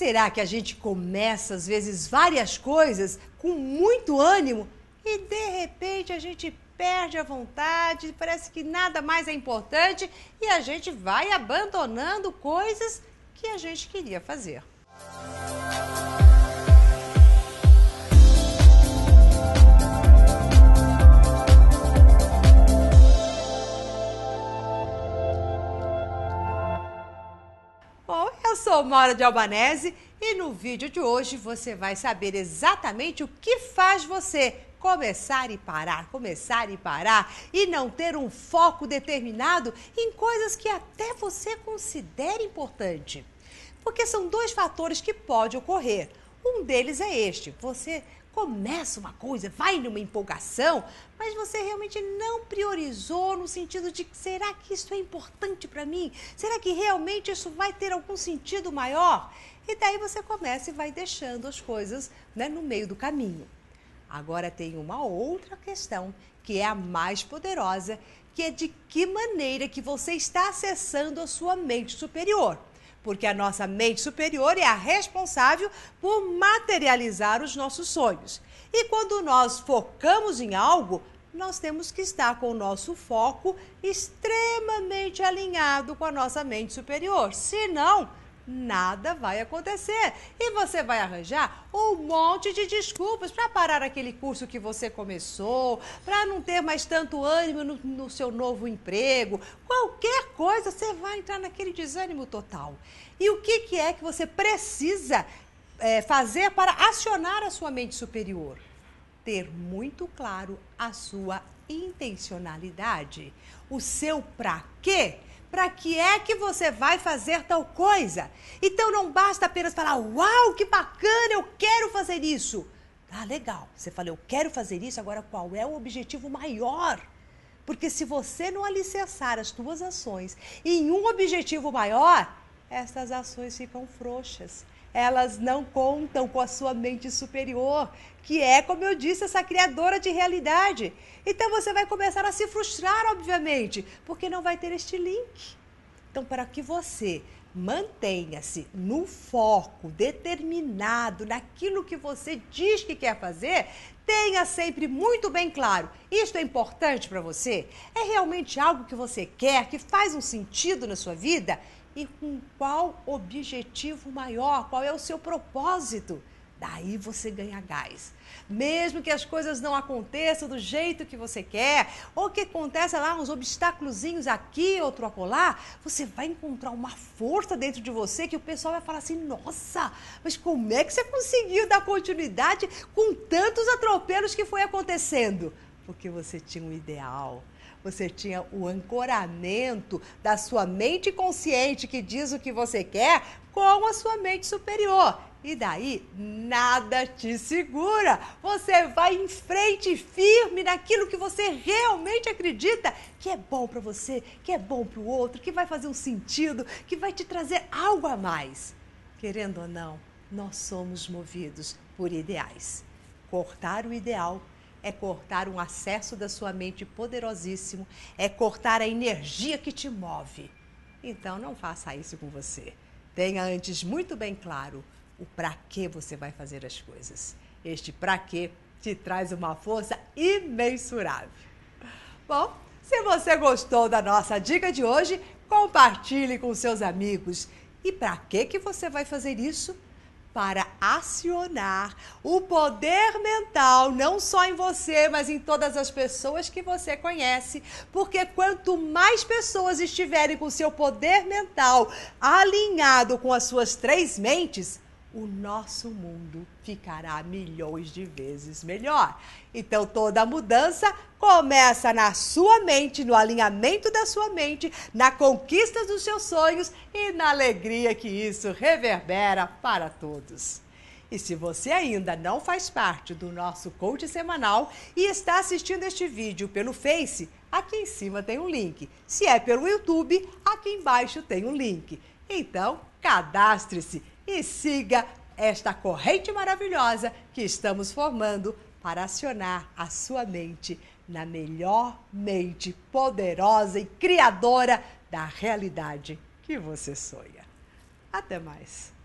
Será que a gente começa, às vezes, várias coisas com muito ânimo e de repente a gente perde a vontade, parece que nada mais é importante e a gente vai abandonando coisas que a gente queria fazer? Eu sou Mora de Albanese e no vídeo de hoje você vai saber exatamente o que faz você começar e parar, começar e parar e não ter um foco determinado em coisas que até você considera importante. Porque são dois fatores que podem ocorrer. Um deles é este: você começa uma coisa, vai numa empolgação, mas você realmente não priorizou no sentido de será que isso é importante para mim? Será que realmente isso vai ter algum sentido maior? E daí você começa e vai deixando as coisas né, no meio do caminho. Agora tem uma outra questão que é a mais poderosa, que é de que maneira que você está acessando a sua mente superior porque a nossa mente superior é a responsável por materializar os nossos sonhos. E quando nós focamos em algo, nós temos que estar com o nosso foco extremamente alinhado com a nossa mente superior. Senão, nada vai acontecer. E você vai arranjar um monte de desculpas para parar aquele curso que você começou, para não ter mais tanto ânimo no, no, seu novo emprego. Qualquer coisa, você vai entrar naquele desânimo total. E o que, que é que você precisa é, fazer para acionar a sua mente superior? Ter muito claro a sua intencionalidade, o seu para quê para que é que você vai fazer tal coisa. Então não basta apenas falar, uau, que bacana, eu quero fazer isso. Ah, legal. Você falou, eu quero fazer isso, agora qual é o objetivo maior? Porque se você não alicerçar as suas ações em um objetivo maior, essas ações ficam frouxas elas não contam com a sua mente superior, que é, como eu disse, essa criadora de realidade. Então você vai começar a se frustrar, obviamente, porque não vai ter este link. Então, para que você mantenha-se no foco determinado naquilo que você diz que quer fazer, tenha sempre muito bem claro: isto é importante para você? É realmente algo que você quer, que faz um sentido na sua vida? e com qual objetivo maior, qual é o seu propósito. Daí você ganha gás. Mesmo que as coisas não aconteçam do jeito que você quer, ou que aconteça lá uns obstáculozinhos aqui, outro acolá, você vai encontrar uma força dentro de você que o pessoal vai falar assim: nossa, mas como é que você conseguiu dar continuidade com tantos atropelos que foi acontecendo? Porque você tinha um ideal, você tinha o ancoramento da sua mente consciente que diz o que você quer com a sua mente superior. E daí nada te segura. Você vai em frente firme naquilo que você realmente acredita que é bom para você, que é bom para o outro, que vai fazer um sentido, que vai te trazer algo a mais. Querendo ou não, nós somos movidos por ideais. Cortar o ideal é cortar um acesso da sua mente poderosíssimo, é cortar a energia que te move. Então não faça isso com você. Tenha antes muito bem claro o para que você vai fazer as coisas. Este para que te traz uma força imensurável. Bom, se você gostou da nossa dica de hoje, compartilhe com seus amigos. E para que que você vai fazer isso? Para acionar o poder mental, não só em você, mas em todas as pessoas que você conhece. Porque quanto mais pessoas estiverem com seu poder mental alinhado com as suas três mentes, o nosso mundo ficará milhões de vezes melhor. Então toda mudança começa na sua mente, no alinhamento da sua mente, na conquista dos seus sonhos e na alegria que isso reverbera para todos. E se você ainda não faz parte do nosso coach semanal e está assistindo este vídeo pelo Face, aqui em cima tem um link. Se é pelo YouTube, aqui embaixo tem um link. Então, cadastre-se e siga esta corrente maravilhosa que estamos formando para acionar a sua mente na melhor mente poderosa e criadora da realidade que você sonha. Até mais!